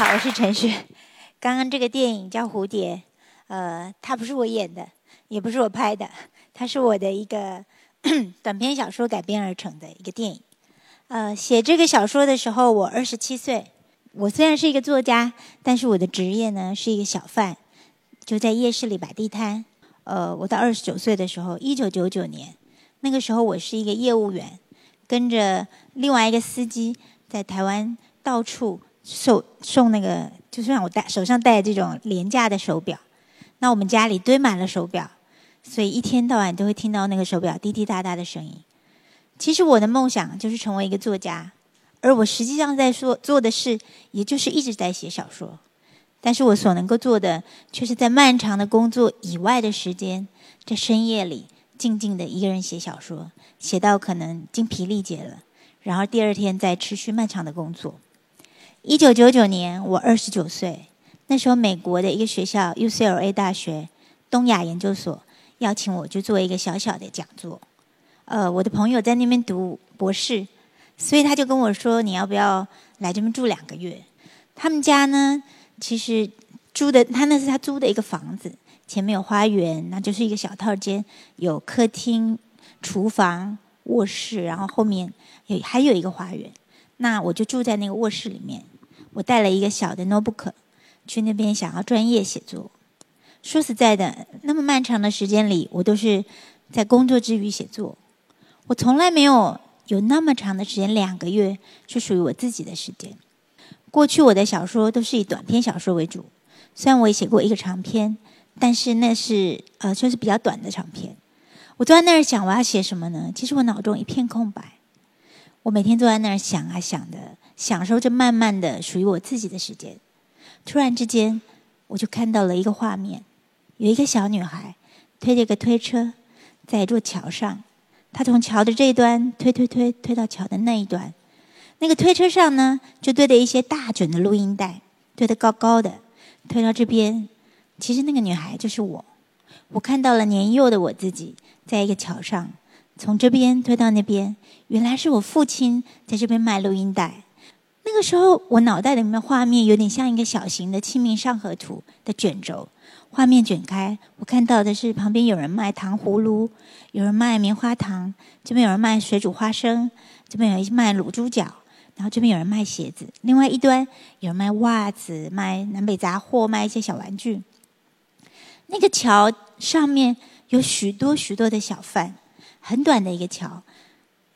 好，我是陈雪。刚刚这个电影叫《蝴蝶》，呃，它不是我演的，也不是我拍的，它是我的一个 短篇小说改编而成的一个电影。呃，写这个小说的时候，我二十七岁。我虽然是一个作家，但是我的职业呢是一个小贩，就在夜市里摆地摊。呃，我到二十九岁的时候，一九九九年，那个时候我是一个业务员，跟着另外一个司机在台湾到处送送那个，就是让我戴手上戴这种廉价的手表。那我们家里堆满了手表，所以一天到晚都会听到那个手表滴滴答答的声音。其实我的梦想就是成为一个作家。而我实际上在说做的事，也就是一直在写小说，但是我所能够做的，却是在漫长的工作以外的时间，在深夜里静静的一个人写小说，写到可能精疲力竭了，然后第二天再持续漫长的工作。一九九九年，我二十九岁，那时候美国的一个学校 UCLA 大学东亚研究所邀请我去做一个小小的讲座，呃，我的朋友在那边读博士。所以他就跟我说：“你要不要来这边住两个月？”他们家呢，其实租的他那是他租的一个房子，前面有花园，那就是一个小套间，有客厅、厨房、卧室，然后后面有还有一个花园。那我就住在那个卧室里面，我带了一个小的 notebook 去那边想要专业写作。说实在的，那么漫长的时间里，我都是在工作之余写作，我从来没有。有那么长的时间，两个月是属于我自己的时间。过去我的小说都是以短篇小说为主，虽然我也写过一个长篇，但是那是呃，算是比较短的长篇。我坐在那儿想我要写什么呢？其实我脑中一片空白。我每天坐在那儿想啊想的，享受着慢慢的属于我自己的时间。突然之间，我就看到了一个画面，有一个小女孩推着个推车，在一座桥上。她从桥的这一端推推推推到桥的那一端，那个推车上呢，就堆着一些大卷的录音带，堆得高高的，推到这边。其实那个女孩就是我，我看到了年幼的我自己，在一个桥上，从这边推到那边。原来是我父亲在这边卖录音带。那个时候，我脑袋里面画面有点像一个小型的《清明上河图》的卷轴。画面卷开，我看到的是旁边有人卖糖葫芦，有人卖棉花糖，这边有人卖水煮花生，这边有人卖卤猪脚，然后这边有人卖鞋子，另外一端有人卖袜子、卖南北杂货、卖一些小玩具。那个桥上面有许多许多的小贩，很短的一个桥，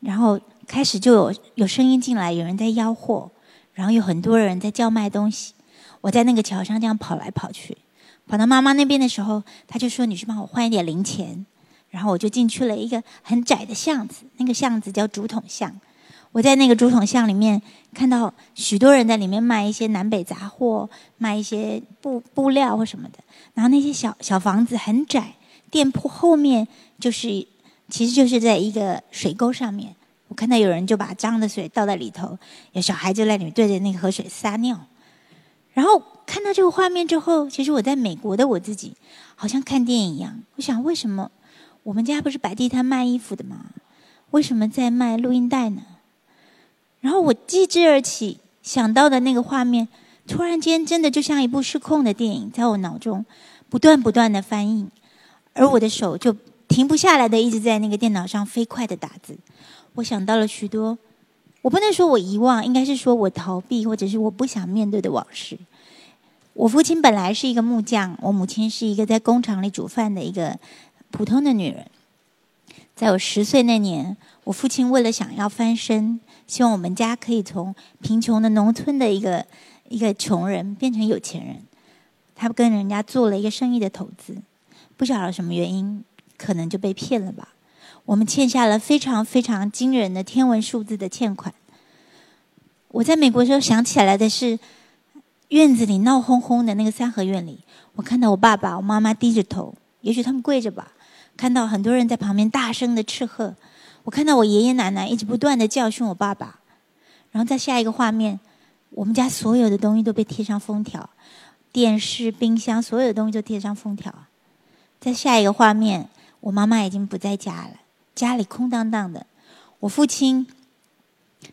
然后开始就有有声音进来，有人在吆喝，然后有很多人在叫卖东西。我在那个桥上这样跑来跑去。跑到妈妈那边的时候，他就说：“你去帮我换一点零钱。”然后我就进去了一个很窄的巷子，那个巷子叫竹筒巷。我在那个竹筒巷里面看到许多人在里面卖一些南北杂货，卖一些布布料或什么的。然后那些小小房子很窄，店铺后面就是其实就是在一个水沟上面。我看到有人就把脏的水倒在里头，有小孩就在里面对着那个河水撒尿，然后。看到这个画面之后，其实我在美国的我自己，好像看电影一样。我想，为什么我们家不是摆地摊卖衣服的吗？为什么在卖录音带呢？然后我继之而起想到的那个画面，突然间真的就像一部失控的电影，在我脑中不断不断的翻译，而我的手就停不下来的一直在那个电脑上飞快的打字。我想到了许多，我不能说我遗忘，应该是说我逃避，或者是我不想面对的往事。我父亲本来是一个木匠，我母亲是一个在工厂里煮饭的一个普通的女人。在我十岁那年，我父亲为了想要翻身，希望我们家可以从贫穷的农村的一个一个穷人变成有钱人，他跟人家做了一个生意的投资，不晓得什么原因，可能就被骗了吧。我们欠下了非常非常惊人的天文数字的欠款。我在美国时候想起来的是。院子里闹哄哄的那个三合院里，我看到我爸爸、我妈妈低着头，也许他们跪着吧。看到很多人在旁边大声的斥喝，我看到我爷爷奶奶一直不断的教训我爸爸。然后在下一个画面，我们家所有的东西都被贴上封条，电视、冰箱，所有的东西都贴上封条。在下一个画面，我妈妈已经不在家了，家里空荡荡的。我父亲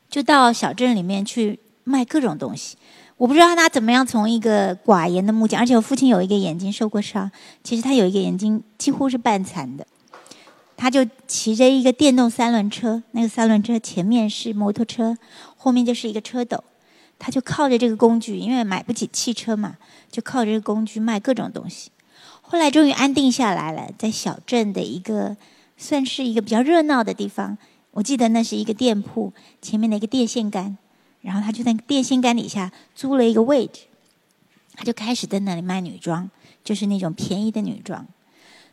就到小镇里面去卖各种东西。我不知道他怎么样从一个寡言的木匠，而且我父亲有一个眼睛受过伤，其实他有一个眼睛几乎是半残的。他就骑着一个电动三轮车，那个三轮车前面是摩托车，后面就是一个车斗。他就靠着这个工具，因为买不起汽车嘛，就靠着这个工具卖各种东西。后来终于安定下来了，在小镇的一个算是一个比较热闹的地方。我记得那是一个店铺前面的一个电线杆，然后他就在电线杆底下租了一个位置，他就开始在那里卖女装，就是那种便宜的女装。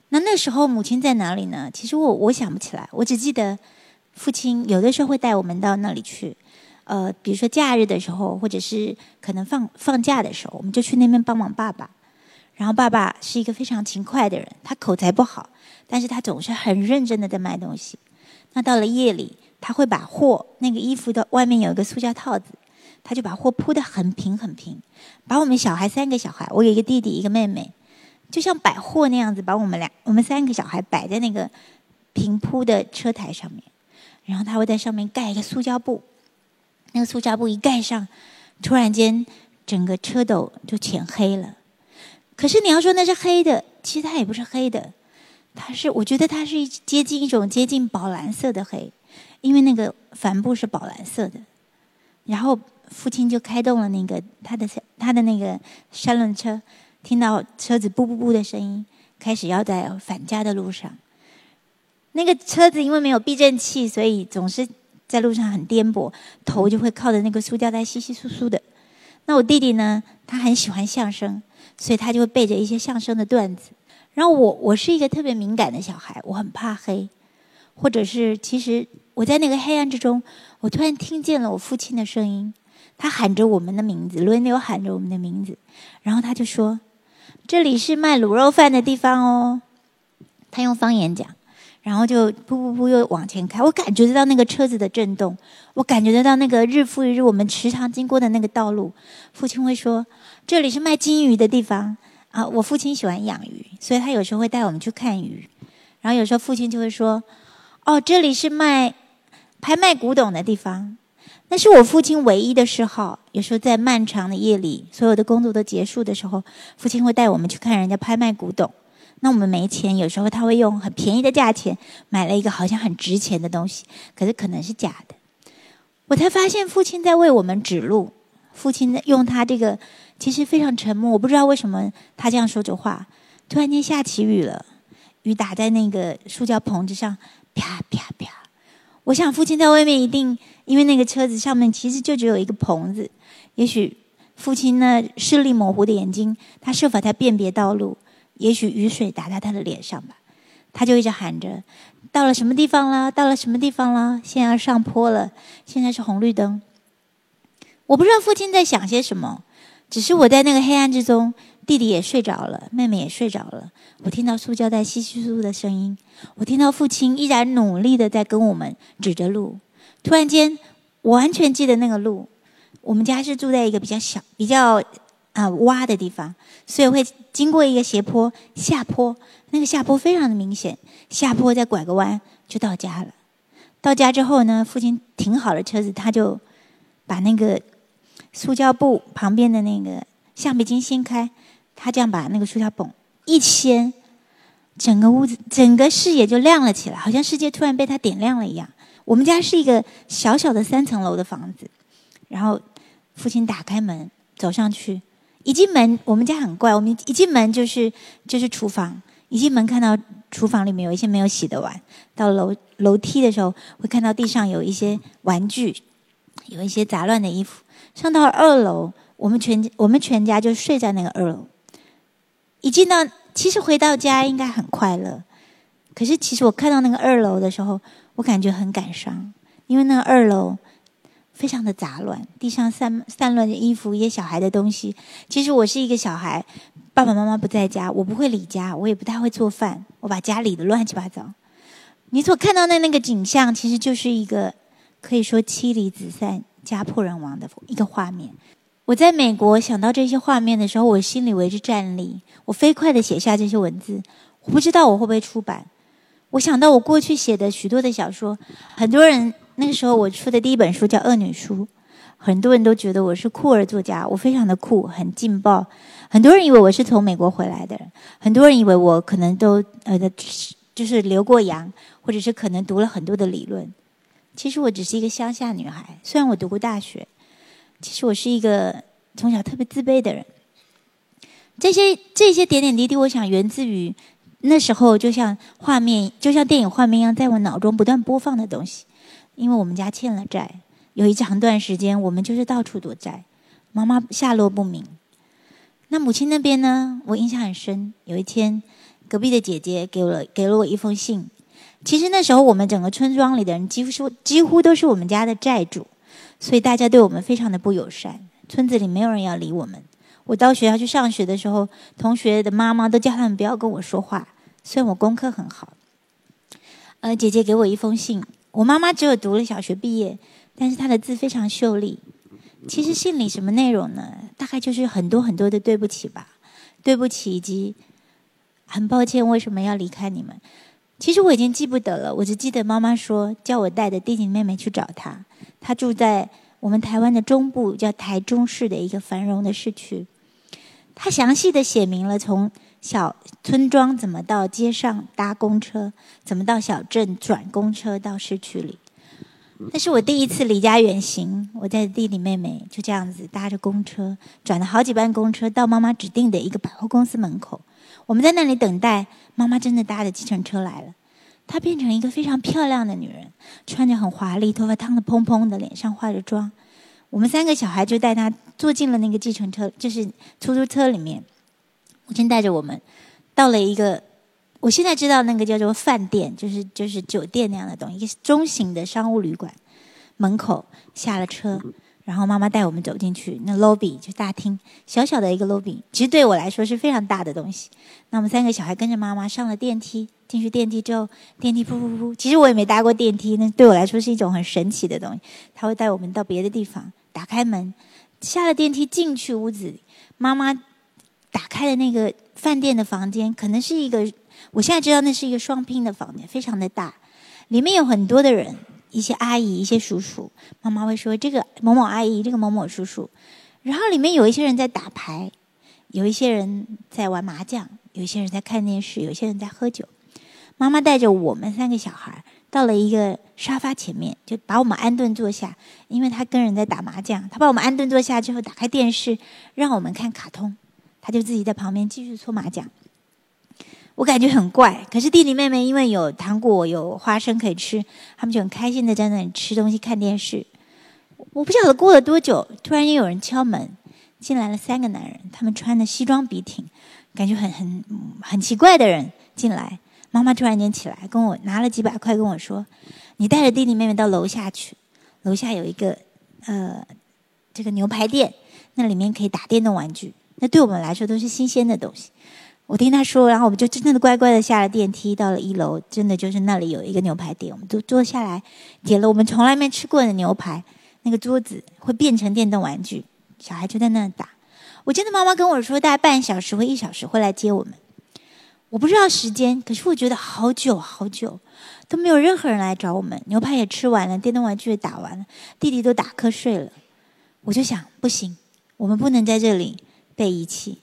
那那时候母亲在哪里呢？其实我我想不起来，我只记得父亲有的时候会带我们到那里去。呃，比如说假日的时候，或者是可能放放假的时候，我们就去那边帮忙爸爸。然后爸爸是一个非常勤快的人，他口才不好，但是他总是很认真的在卖东西。那到了夜里，他会把货那个衣服的外面有一个塑胶套子，他就把货铺的很平很平，把我们小孩三个小孩，我有一个弟弟一个妹妹，就像摆货那样子，把我们俩我们三个小孩摆在那个平铺的车台上面，然后他会在上面盖一个塑胶布。那个塑胶布一盖上，突然间整个车斗就全黑了。可是你要说那是黑的，其实它也不是黑的，它是我觉得它是接近一种接近宝蓝色的黑，因为那个帆布是宝蓝色的。然后父亲就开动了那个他的他的那个三轮车，听到车子布布布的声音，开始要在返家的路上。那个车子因为没有避震器，所以总是。在路上很颠簸，头就会靠着那个塑胶袋稀稀疏疏的。那我弟弟呢？他很喜欢相声，所以他就会背着一些相声的段子。然后我，我是一个特别敏感的小孩，我很怕黑，或者是其实我在那个黑暗之中，我突然听见了我父亲的声音，他喊着我们的名字，轮流喊着我们的名字。然后他就说：“这里是卖卤肉饭的地方哦。”他用方言讲。然后就噗噗噗又往前开，我感觉得到那个车子的震动，我感觉得到那个日复一日我们时常经过的那个道路。父亲会说：“这里是卖金鱼的地方啊！”我父亲喜欢养鱼，所以他有时候会带我们去看鱼。然后有时候父亲就会说：“哦，这里是卖拍卖古董的地方。”那是我父亲唯一的嗜好。有时候在漫长的夜里，所有的工作都结束的时候，父亲会带我们去看人家拍卖古董。那我们没钱，有时候他会用很便宜的价钱买了一个好像很值钱的东西，可是可能是假的。我才发现父亲在为我们指路。父亲用他这个其实非常沉默，我不知道为什么他这样说着话。突然间下起雨了，雨打在那个塑胶棚子上，啪啪啪。我想父亲在外面一定因为那个车子上面其实就只有一个棚子，也许父亲呢视力模糊的眼睛，他设法在辨别道路。也许雨水打在他的脸上吧，他就一直喊着：“到了什么地方了？到了什么地方了？现在要上坡了，现在是红绿灯。”我不知道父亲在想些什么，只是我在那个黑暗之中，弟弟也睡着了，妹妹也睡着了。我听到塑胶袋稀稀疏疏的声音，我听到父亲依然努力的在跟我们指着路。突然间，我完全记得那个路。我们家是住在一个比较小、比较……啊，洼的地方，所以会经过一个斜坡下坡，那个下坡非常的明显，下坡再拐个弯就到家了。到家之后呢，父亲停好了车子，他就把那个塑胶布旁边的那个橡皮筋掀开，他这样把那个塑胶布一掀，整个屋子整个视野就亮了起来，好像世界突然被他点亮了一样。我们家是一个小小的三层楼的房子，然后父亲打开门走上去。一进门，我们家很怪。我们一进门就是就是厨房，一进门看到厨房里面有一些没有洗的碗。到楼楼梯的时候，会看到地上有一些玩具，有一些杂乱的衣服。上到二楼，我们全我们全家就睡在那个二楼。一进到，其实回到家应该很快乐，可是其实我看到那个二楼的时候，我感觉很感伤，因为那个二楼。非常的杂乱，地上散散乱的衣服，一些小孩的东西。其实我是一个小孩，爸爸妈妈不在家，我不会理家，我也不太会做饭，我把家理的乱七八糟。你所看到的那个景象，其实就是一个可以说妻离子散、家破人亡的一个画面。我在美国想到这些画面的时候，我心里为之战栗。我飞快的写下这些文字，我不知道我会不会出版。我想到我过去写的许多的小说，很多人。那个时候我出的第一本书叫《恶女书》，很多人都觉得我是酷儿作家，我非常的酷，很劲爆。很多人以为我是从美国回来的人，很多人以为我可能都呃，就是留过洋，或者是可能读了很多的理论。其实我只是一个乡下女孩，虽然我读过大学，其实我是一个从小特别自卑的人。这些这些点点滴滴，我想源自于那时候就像画面，就像电影画面一样，在我脑中不断播放的东西。因为我们家欠了债，有一长段时间我们就是到处躲债，妈妈下落不明。那母亲那边呢？我印象很深。有一天，隔壁的姐姐给了给了我一封信。其实那时候我们整个村庄里的人几乎是几乎都是我们家的债主，所以大家对我们非常的不友善。村子里没有人要理我们。我到学校去上学的时候，同学的妈妈都叫他们不要跟我说话。虽然我功课很好，呃，姐姐给我一封信。我妈妈只有读了小学毕业，但是她的字非常秀丽。其实信里什么内容呢？大概就是很多很多的对不起吧，对不起以及很抱歉为什么要离开你们。其实我已经记不得了，我只记得妈妈说叫我带着弟弟妹妹去找他。他住在我们台湾的中部，叫台中市的一个繁荣的市区。他详细的写明了从。小村庄怎么到街上搭公车？怎么到小镇转公车到市区里？那是我第一次离家远行，我带着弟弟妹妹就这样子搭着公车，转了好几班公车到妈妈指定的一个百货公司门口。我们在那里等待，妈妈真的搭着计程车来了。她变成一个非常漂亮的女人，穿着很华丽，头发烫得蓬蓬的，脸上化着妆。我们三个小孩就带她坐进了那个计程车，就是出租车里面。母亲带着我们到了一个，我现在知道那个叫做饭店，就是就是酒店那样的东西，一个中型的商务旅馆门口下了车，然后妈妈带我们走进去，那 lobby 就大厅，小小的一个 lobby，其实对我来说是非常大的东西。那我们三个小孩跟着妈妈上了电梯，进去电梯之后，电梯噗噗噗，其实我也没搭过电梯，那对我来说是一种很神奇的东西。他会带我们到别的地方，打开门，下了电梯进去屋子，妈妈。打开的那个饭店的房间，可能是一个，我现在知道那是一个双拼的房间，非常的大，里面有很多的人，一些阿姨，一些叔叔。妈妈会说这个某某阿姨，这个某某叔叔。然后里面有一些人在打牌，有一些人在玩麻将，有一些人在看电视，有些人在喝酒。妈妈带着我们三个小孩到了一个沙发前面，就把我们安顿坐下，因为他跟人在打麻将。他把我们安顿坐下之后，打开电视，让我们看卡通。他就自己在旁边继续搓麻将，我感觉很怪。可是弟弟妹妹因为有糖果、有花生可以吃，他们就很开心的在那里吃东西、看电视。我不晓得过了多久，突然间有人敲门，进来了三个男人，他们穿的西装笔挺，感觉很很很奇怪的人进来。妈妈突然间起来，跟我拿了几百块，跟我说：“你带着弟弟妹妹到楼下去，楼下有一个呃这个牛排店，那里面可以打电动玩具。”那对我们来说都是新鲜的东西。我听他说，然后我们就真正的乖乖的下了电梯，到了一楼，真的就是那里有一个牛排店，我们都坐下来点了我们从来没吃过的牛排。那个桌子会变成电动玩具，小孩就在那打。我记得妈妈跟我说，大概半小时或一小时会来接我们。我不知道时间，可是我觉得好久好久都没有任何人来找我们。牛排也吃完了，电动玩具也打完了，弟弟都打瞌睡了。我就想，不行，我们不能在这里。被遗弃，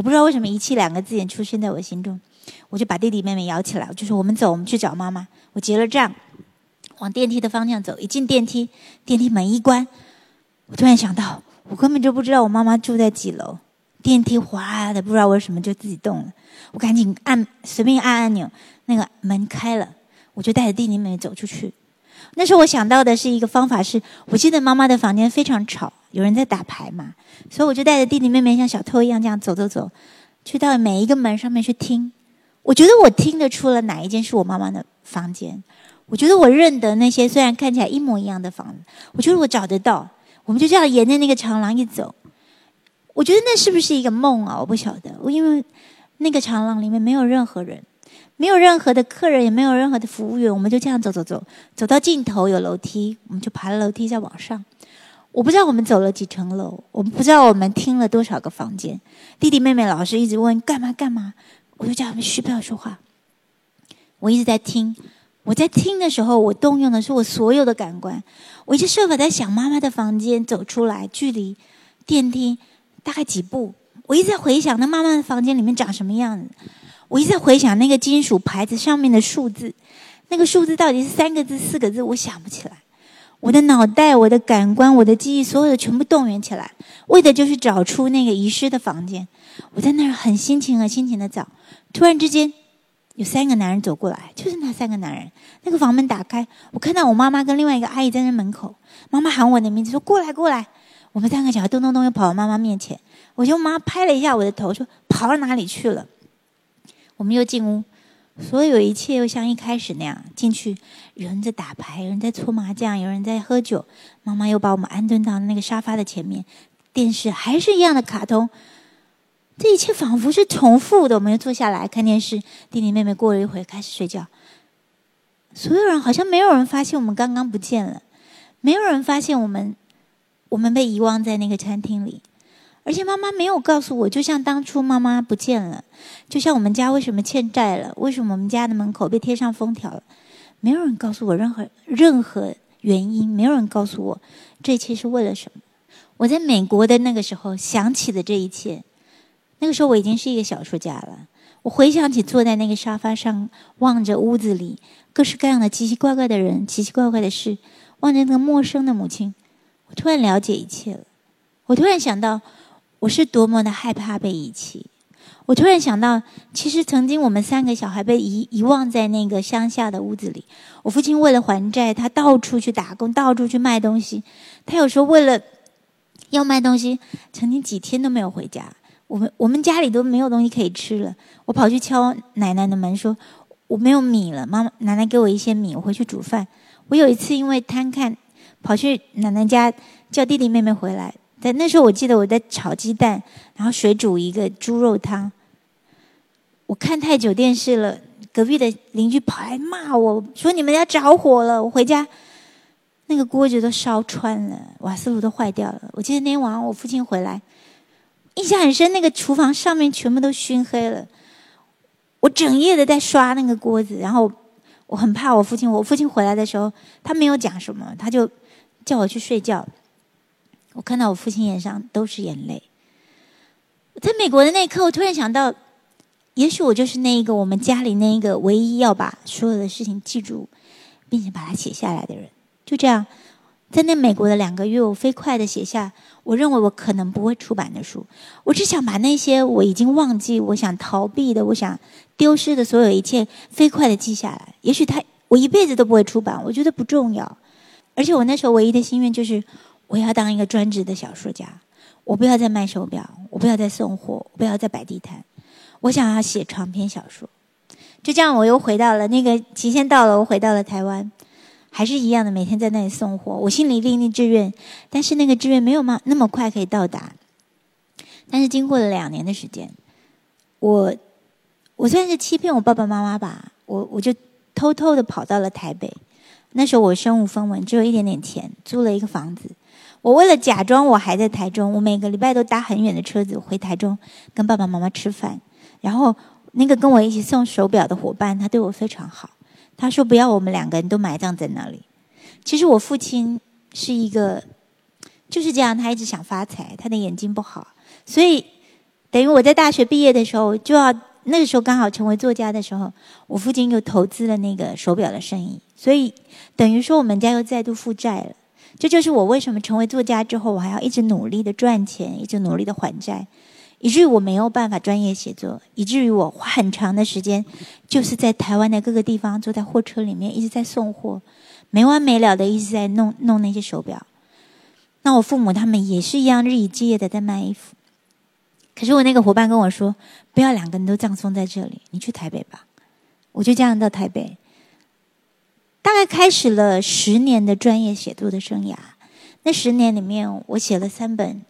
我不知道为什么“遗弃”两个字眼出现在我心中，我就把弟弟妹妹摇起来，就说：“我们走，我们去找妈妈。”我结了账，往电梯的方向走。一进电梯，电梯门一关，我突然想到，我根本就不知道我妈妈住在几楼。电梯哗的，不知道为什么就自己动了。我赶紧按随便按按钮，那个门开了，我就带着弟弟妹妹走出去。那时候我想到的是一个方法，是我记得妈妈的房间非常吵。有人在打牌嘛，所以我就带着弟弟妹妹像小偷一样这样走走走，去到每一个门上面去听。我觉得我听得出了哪一间是我妈妈的房间。我觉得我认得那些虽然看起来一模一样的房子，我觉得我找得到。我们就这样沿着那个长廊一走，我觉得那是不是一个梦啊？我不晓得。我因为那个长廊里面没有任何人，没有任何的客人，也没有任何的服务员。我们就这样走走走，走到尽头有楼梯，我们就爬了楼梯再往上。我不知道我们走了几层楼，我们不知道我们听了多少个房间。弟弟妹妹老师一直问干嘛干嘛，我就叫他们嘘不要说话。我一直在听，我在听的时候，我动用的是我所有的感官，我一直设法在想妈妈的房间走出来，距离电梯大概几步。我一直在回想那妈妈的房间里面长什么样子，我一直在回想那个金属牌子上面的数字，那个数字到底是三个字、四个字，我想不起来。我的脑袋、我的感官、我的记忆，所有的全部动员起来，为的就是找出那个遗失的房间。我在那儿很辛勤、很辛勤的找，突然之间。有三个男人走过来，就是那三个男人。那个房门打开，我看到我妈妈跟另外一个阿姨在那门口。妈妈喊我的名字，说：“过来，过来。”我们三个小孩咚咚咚又跑到妈妈面前。我就妈拍了一下我的头，说：“跑到哪里去了？”我们又进屋，所有一切又像一开始那样进去。有人在打牌，有人在搓麻将，有人在喝酒。妈妈又把我们安顿到那个沙发的前面，电视还是一样的卡通。这一切仿佛是重复的。我们又坐下来看电视，弟弟妹妹过了一会开始睡觉。所有人好像没有人发现我们刚刚不见了，没有人发现我们我们被遗忘在那个餐厅里。而且妈妈没有告诉我，就像当初妈妈不见了，就像我们家为什么欠债了，为什么我们家的门口被贴上封条了，没有人告诉我任何任何原因，没有人告诉我这一切是为了什么。我在美国的那个时候想起的这一切。那个时候我已经是一个小说家了。我回想起坐在那个沙发上，望着屋子里各式各样的奇奇怪怪的人、奇奇怪怪的事，望着那个陌生的母亲，我突然了解一切了。我突然想到，我是多么的害怕被遗弃。我突然想到，其实曾经我们三个小孩被遗遗忘在那个乡下的屋子里。我父亲为了还债，他到处去打工，到处去卖东西。他有时候为了要卖东西，曾经几天都没有回家。我们我们家里都没有东西可以吃了，我跑去敲奶奶的门，说我没有米了，妈妈奶奶给我一些米，我回去煮饭。我有一次因为贪看，跑去奶奶家叫弟弟妹妹回来。但那时候，我记得我在炒鸡蛋，然后水煮一个猪肉汤。我看太久电视了，隔壁的邻居跑来骂我说：“你们家着火了！”我回家，那个锅子都烧穿了，瓦斯炉都坏掉了。我记得那天晚上我父亲回来。印象很深，那个厨房上面全部都熏黑了。我整夜的在刷那个锅子，然后我很怕我父亲。我父亲回来的时候，他没有讲什么，他就叫我去睡觉。我看到我父亲眼上都是眼泪。在美国的那一刻，我突然想到，也许我就是那一个我们家里那一个唯一要把所有的事情记住，并且把它写下来的人。就这样。在那美国的两个月，我飞快的写下我认为我可能不会出版的书。我只想把那些我已经忘记、我想逃避的、我想丢失的所有一切，飞快的记下来。也许他我一辈子都不会出版，我觉得不重要。而且我那时候唯一的心愿就是，我要当一个专职的小说家。我不要再卖手表，我不要再送货，我不要再摆地摊。我想要写长篇小说。就这样，我又回到了那个期限到了，我回到了台湾。还是一样的，每天在那里送货。我心里立立志愿，但是那个志愿没有嘛那么快可以到达。但是经过了两年的时间，我我算是欺骗我爸爸妈妈吧，我我就偷偷的跑到了台北。那时候我身无分文，只有一点点钱，租了一个房子。我为了假装我还在台中，我每个礼拜都搭很远的车子回台中跟爸爸妈妈吃饭。然后那个跟我一起送手表的伙伴，他对我非常好。他说：“不要，我们两个人都埋葬在那里。”其实我父亲是一个就是这样，他一直想发财，他的眼睛不好，所以等于我在大学毕业的时候，就要那个时候刚好成为作家的时候，我父亲又投资了那个手表的生意，所以等于说我们家又再度负债了。这就是我为什么成为作家之后，我还要一直努力的赚钱，一直努力的还债。以至于我没有办法专业写作，以至于我花很长的时间，就是在台湾的各个地方坐在货车里面一直在送货，没完没了的一直在弄弄那些手表。那我父母他们也是一样日以继夜的在卖衣服。可是我那个伙伴跟我说：“不要两个人都葬送在这里，你去台北吧。”我就这样到台北，大概开始了十年的专业写作的生涯。那十年里面，我写了三本。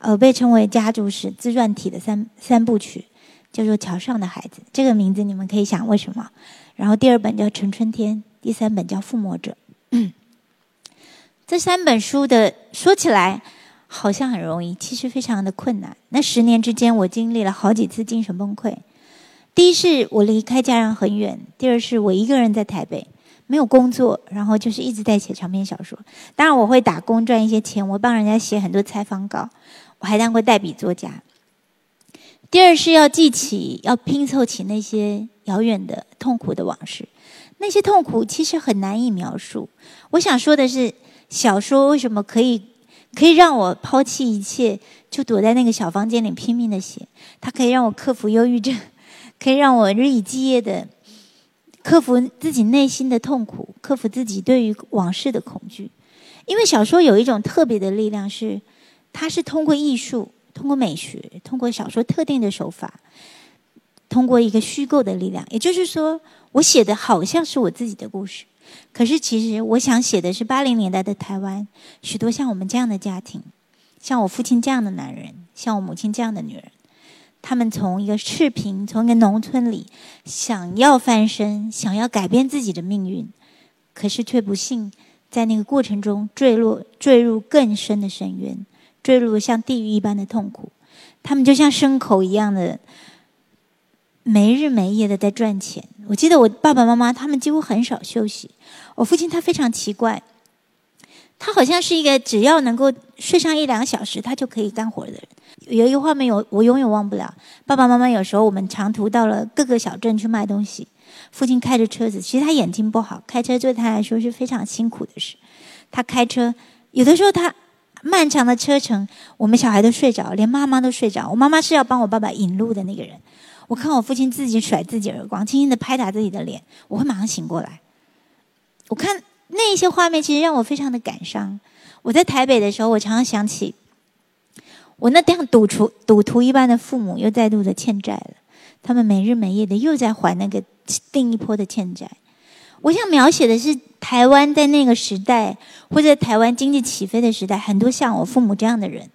呃，被称为家族史自传体的三三部曲，叫做《桥上的孩子》。这个名字你们可以想为什么？然后第二本叫《陈春天》，第三本叫《附魔者》。这三本书的说起来好像很容易，其实非常的困难。那十年之间，我经历了好几次精神崩溃。第一是我离开家人很远，第二是我一个人在台北，没有工作，然后就是一直在写长篇小说。当然，我会打工赚一些钱，我帮人家写很多采访稿，我还当过代笔作家。第二是要记起，要拼凑起那些遥远的痛苦的往事。那些痛苦其实很难以描述。我想说的是，小说为什么可以可以让我抛弃一切，就躲在那个小房间里拼命的写？它可以让我克服忧郁症，可以让我日以继夜的克服自己内心的痛苦，克服自己对于往事的恐惧。因为小说有一种特别的力量，是它是通过艺术。通过美学，通过小说特定的手法，通过一个虚构的力量，也就是说，我写的好像是我自己的故事，可是其实我想写的是八零年代的台湾，许多像我们这样的家庭，像我父亲这样的男人，像我母亲这样的女人，他们从一个赤贫，从一个农村里想要翻身，想要改变自己的命运，可是却不幸在那个过程中坠落，坠入更深的深渊。坠入像地狱一般的痛苦，他们就像牲口一样的没日没夜的在赚钱。我记得我爸爸妈妈他们几乎很少休息。我父亲他非常奇怪，他好像是一个只要能够睡上一两个小时，他就可以干活的人。有一个画面我我永远忘不了，爸爸妈妈有时候我们长途到了各个小镇去卖东西，父亲开着车子，其实他眼睛不好，开车对他来说是非常辛苦的事。他开车有的时候他。漫长的车程，我们小孩都睡着，连妈妈都睡着。我妈妈是要帮我爸爸引路的那个人。我看我父亲自己甩自己耳光，轻轻的拍打自己的脸，我会马上醒过来。我看那些画面，其实让我非常的感伤。我在台北的时候，我常常想起我那样赌徒赌徒一般的父母，又再度的欠债了。他们没日没夜的又在还那个另一波的欠债。我想描写的是台湾在那个时代，或者台湾经济起飞的时代，很多像我父母这样的人，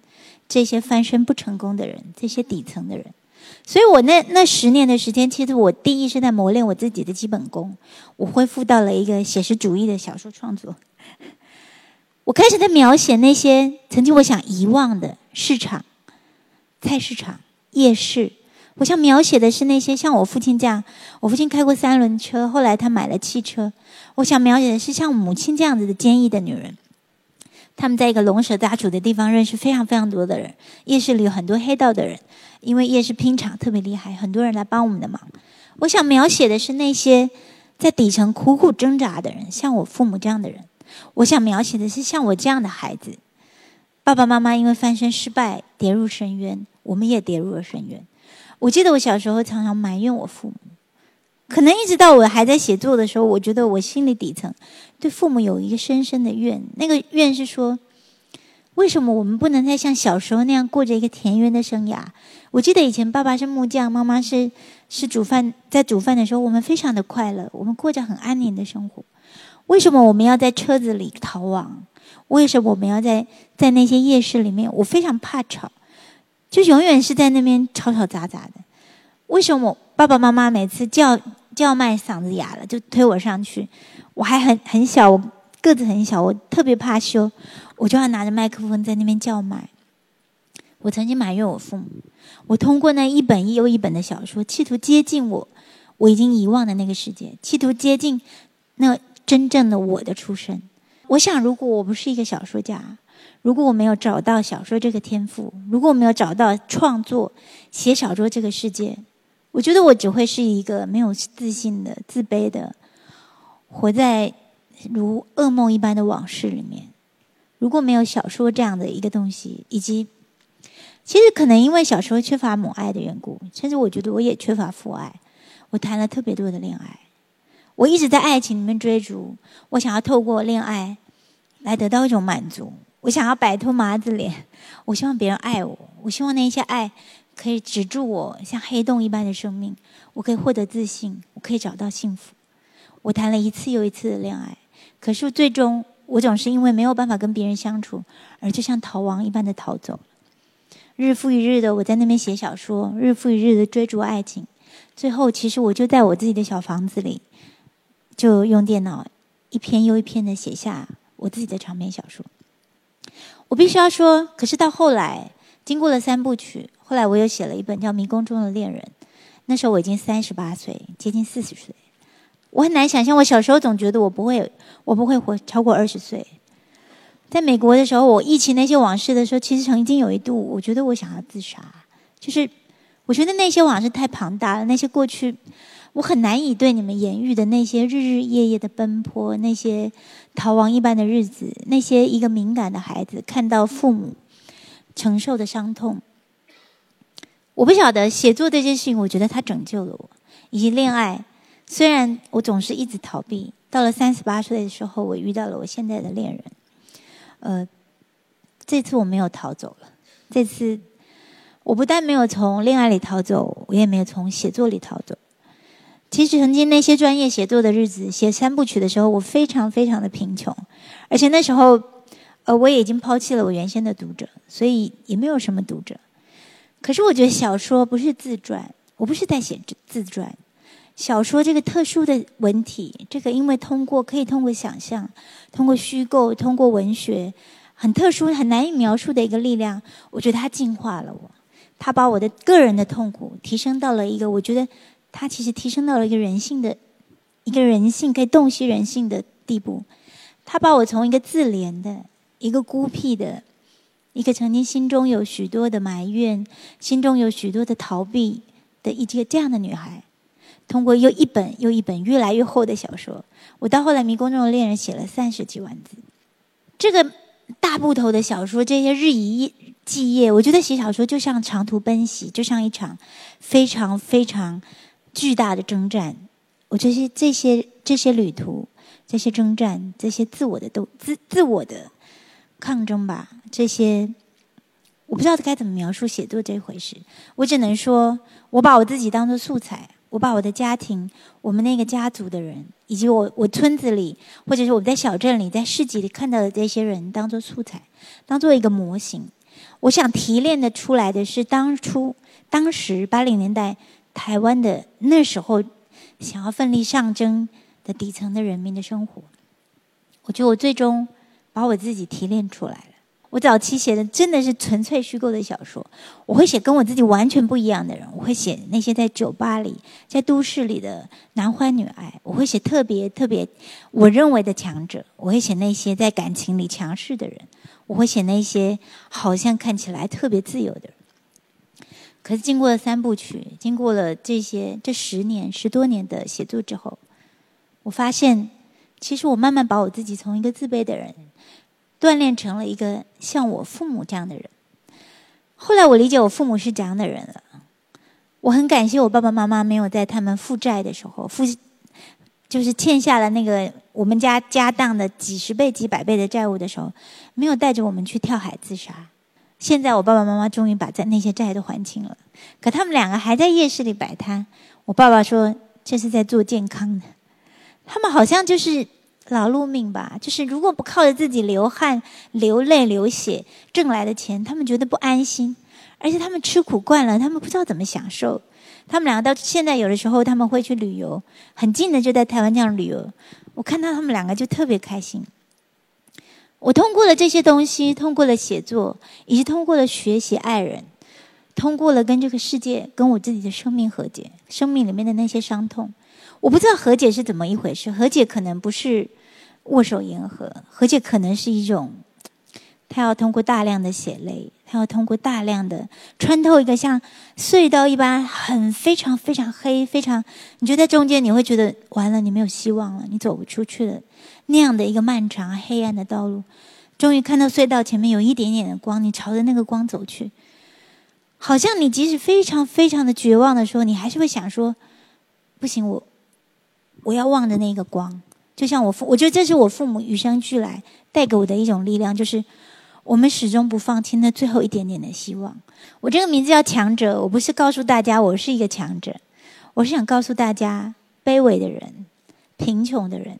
这些翻身不成功的人，这些底层的人。所以我那那十年的时间，其实我第一是在磨练我自己的基本功，我恢复到了一个写实主义的小说创作。我开始在描写那些曾经我想遗忘的市场、菜市场、夜市。我想描写的是那些像我父亲这样，我父亲开过三轮车，后来他买了汽车。我想描写的是像母亲这样子的坚毅的女人，他们在一个龙蛇杂处的地方认识非常非常多的人。夜市里有很多黑道的人，因为夜市拼场特别厉害，很多人来帮我们的忙。我想描写的是那些在底层苦苦挣扎的人，像我父母这样的人。我想描写的是像我这样的孩子，爸爸妈妈因为翻身失败跌入深渊，我们也跌入了深渊。我记得我小时候常常埋怨我父母，可能一直到我还在写作的时候，我觉得我心里底层对父母有一个深深的怨。那个怨是说，为什么我们不能再像小时候那样过着一个田园的生涯？我记得以前爸爸是木匠，妈妈是是煮饭，在煮饭的时候，我们非常的快乐，我们过着很安宁的生活。为什么我们要在车子里逃亡？为什么我们要在在那些夜市里面？我非常怕吵。就永远是在那边吵吵杂杂的。为什么爸爸妈妈每次叫叫卖嗓子哑了就推我上去？我还很很小，我个子很小，我特别怕羞，我就要拿着麦克风在那边叫卖。我曾经埋怨我父母，我通过那一本又一本的小说，企图接近我我已经遗忘的那个世界，企图接近那真正的我的出身。我想，如果我不是一个小说家。如果我没有找到小说这个天赋，如果我没有找到创作写小说这个世界，我觉得我只会是一个没有自信的、自卑的，活在如噩梦一般的往事里面。如果没有小说这样的一个东西，以及其实可能因为小时候缺乏母爱的缘故，甚至我觉得我也缺乏父爱。我谈了特别多的恋爱，我一直在爱情里面追逐，我想要透过恋爱来得到一种满足。我想要摆脱麻子脸，我希望别人爱我，我希望那些爱可以止住我像黑洞一般的生命，我可以获得自信，我可以找到幸福。我谈了一次又一次的恋爱，可是最终我总是因为没有办法跟别人相处，而就像逃亡一般的逃走。日复一日的我在那边写小说，日复一日的追逐爱情，最后其实我就在我自己的小房子里，就用电脑一篇又一篇的写下我自己的长篇小说。我必须要说，可是到后来，经过了三部曲，后来我又写了一本叫《迷宫中的恋人》。那时候我已经三十八岁，接近四十岁。我很难想象，我小时候总觉得我不会，我不会活超过二十岁。在美国的时候，我忆起那些往事的时候，其实曾经有一度，我觉得我想要自杀。就是我觉得那些往事太庞大了，那些过去我很难以对你们言喻的那些日日夜夜的奔波，那些逃亡一般的日子，那些一个敏感的孩子看到父母承受的伤痛。我不晓得写作这件事情，我觉得它拯救了我，以及恋爱。虽然我总是一直逃避，到了三十八岁的时候，我遇到了我现在的恋人。呃，这次我没有逃走了。这次我不但没有从恋爱里逃走，我也没有从写作里逃走。其实曾经那些专业写作的日子，写三部曲的时候，我非常非常的贫穷，而且那时候，呃，我也已经抛弃了我原先的读者，所以也没有什么读者。可是我觉得小说不是自传，我不是在写自传。小说这个特殊的文体，这个因为通过可以通过想象，通过虚构，通过文学，很特殊、很难以描述的一个力量，我觉得它净化了我，它把我的个人的痛苦提升到了一个，我觉得它其实提升到了一个人性的一个人性可以洞悉人性的地步，它把我从一个自怜的、一个孤僻的、一个曾经心中有许多的埋怨、心中有许多的逃避的一个这样的女孩。通过又一本又一本越来越厚的小说，我到后来《迷宫中的恋人》写了三十几万字。这个大部头的小说，这些日以继夜，我觉得写小说就像长途奔袭，就像一场非常非常巨大的征战。我这些这些这些旅途，这些征战，这些自我的斗自自我的抗争吧，这些我不知道该怎么描述写作这回事。我只能说，我把我自己当做素材。我把我的家庭，我们那个家族的人，以及我我村子里，或者是我们在小镇里，在市集里看到的这些人，当做素材，当做一个模型。我想提炼的出来的是当初、当时八零年代台湾的那时候想要奋力上征的底层的人民的生活。我觉得我最终把我自己提炼出来了。我早期写的真的是纯粹虚构的小说，我会写跟我自己完全不一样的人，我会写那些在酒吧里、在都市里的男欢女爱，我会写特别特别我认为的强者，我会写那些在感情里强势的人，我会写那些好像看起来特别自由的人。可是经过了三部曲，经过了这些这十年十多年的写作之后，我发现，其实我慢慢把我自己从一个自卑的人。锻炼成了一个像我父母这样的人。后来我理解我父母是怎样的人了。我很感谢我爸爸妈妈没有在他们负债的时候，负就是欠下了那个我们家家当的几十倍、几百倍的债务的时候，没有带着我们去跳海自杀。现在我爸爸妈妈终于把在那些债都还清了，可他们两个还在夜市里摆摊。我爸爸说这是在做健康的，他们好像就是。劳碌命吧，就是如果不靠着自己流汗、流泪、流血挣来的钱，他们觉得不安心，而且他们吃苦惯了，他们不知道怎么享受。他们两个到现在有的时候他们会去旅游，很近的就在台湾这样旅游，我看到他们两个就特别开心。我通过了这些东西，通过了写作，以及通过了学习爱人，通过了跟这个世界、跟我自己的生命和解，生命里面的那些伤痛。我不知道和解是怎么一回事。和解可能不是握手言和，和解可能是一种，他要通过大量的血泪，他要通过大量的穿透一个像隧道一般很非常非常黑、非常你觉得在中间你会觉得完了，你没有希望了，你走不出去了那样的一个漫长黑暗的道路，终于看到隧道前面有一点点的光，你朝着那个光走去，好像你即使非常非常的绝望的时候，你还是会想说，不行，我。我要望着那个光，就像我父，我觉得这是我父母与生俱来带给我的一种力量，就是我们始终不放弃那最后一点点的希望。我这个名字叫强者，我不是告诉大家我是一个强者，我是想告诉大家，卑微的人、贫穷的人、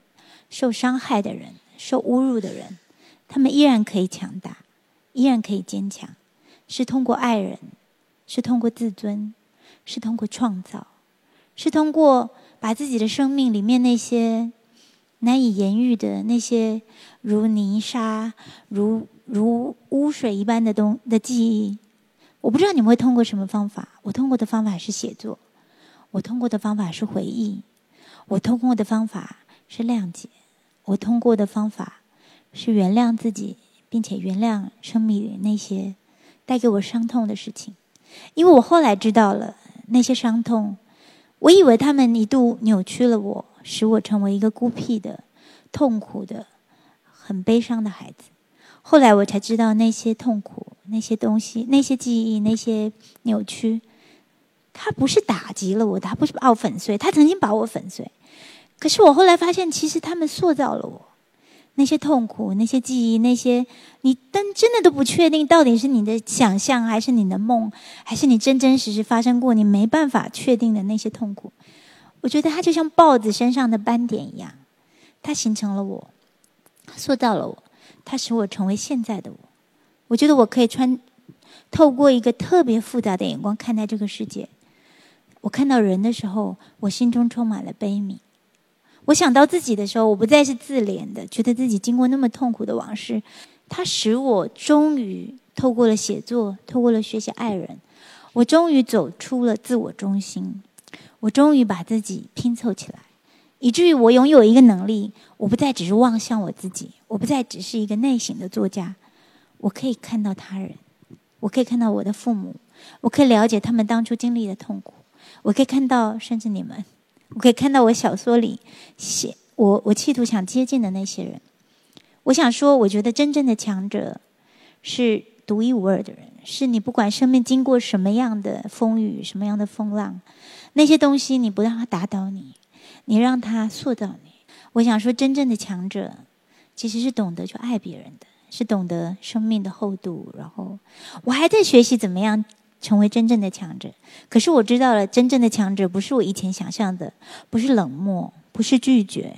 受伤害的人、受侮辱的人，他们依然可以强大，依然可以坚强，是通过爱人，是通过自尊，是通过创造，是通过。把自己的生命里面那些难以言喻的那些如泥沙、如如污水一般的东的记忆，我不知道你们会通过什么方法。我通过的方法是写作，我通过的方法是回忆，我通过的方法是谅解，我通过的方法是原谅自己，并且原谅生命里那些带给我伤痛的事情。因为我后来知道了那些伤痛，我以为他们一度扭曲了我，使我成为一个孤僻的、痛苦的、很悲伤的孩子。后来我才知道，那些痛苦、那些东西、那些记忆、那些扭曲，它不是打击了我，它不是把我粉碎，它曾经把我粉碎。可是我后来发现，其实他们塑造了我。那些痛苦、那些记忆、那些你，但真的都不确定，到底是你的想象，还是你的梦，还是你真真实实发生过，你没办法确定的那些痛苦。我觉得它就像豹子身上的斑点一样，它形成了我，塑造了我，它使我成为现在的我。我觉得我可以穿透过一个特别复杂的眼光看待这个世界。我看到人的时候，我心中充满了悲悯。我想到自己的时候，我不再是自怜的，觉得自己经过那么痛苦的往事，它使我终于透过了写作，透过了学习爱人，我终于走出了自我中心，我终于把自己拼凑起来，以至于我拥有一个能力，我不再只是望向我自己，我不再只是一个内省的作家，我可以看到他人，我可以看到我的父母，我可以了解他们当初经历的痛苦，我可以看到甚至你们。我可以看到我小说里写我我企图想接近的那些人。我想说，我觉得真正的强者是独一无二的人，是你不管生命经过什么样的风雨、什么样的风浪，那些东西你不让他打倒你，你让他塑造你。我想说，真正的强者其实是懂得去爱别人的，是懂得生命的厚度。然后，我还在学习怎么样。成为真正的强者，可是我知道了，真正的强者不是我以前想象的，不是冷漠，不是拒绝，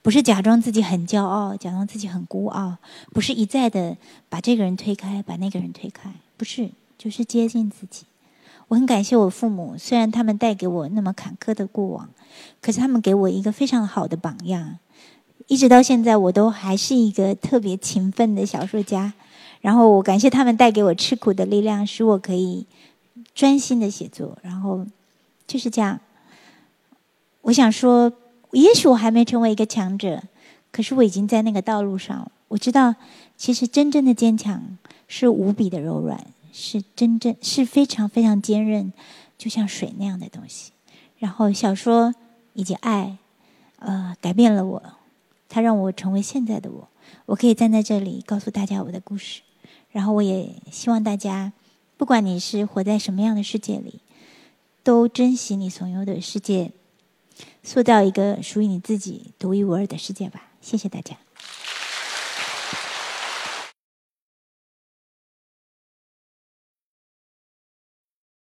不是假装自己很骄傲，假装自己很孤傲，不是一再的把这个人推开，把那个人推开，不是，就是接近自己。我很感谢我父母，虽然他们带给我那么坎坷的过往，可是他们给我一个非常好的榜样，一直到现在，我都还是一个特别勤奋的小说家。然后我感谢他们带给我吃苦的力量，使我可以专心的写作。然后就是这样。我想说，也许我还没成为一个强者，可是我已经在那个道路上了。我知道，其实真正的坚强是无比的柔软，是真正是非常非常坚韧，就像水那样的东西。然后小说以及爱，呃，改变了我，它让我成为现在的我。我可以站在这里告诉大家我的故事。然后我也希望大家，不管你是活在什么样的世界里，都珍惜你所有的世界，塑造一个属于你自己独一无二的世界吧。谢谢大家。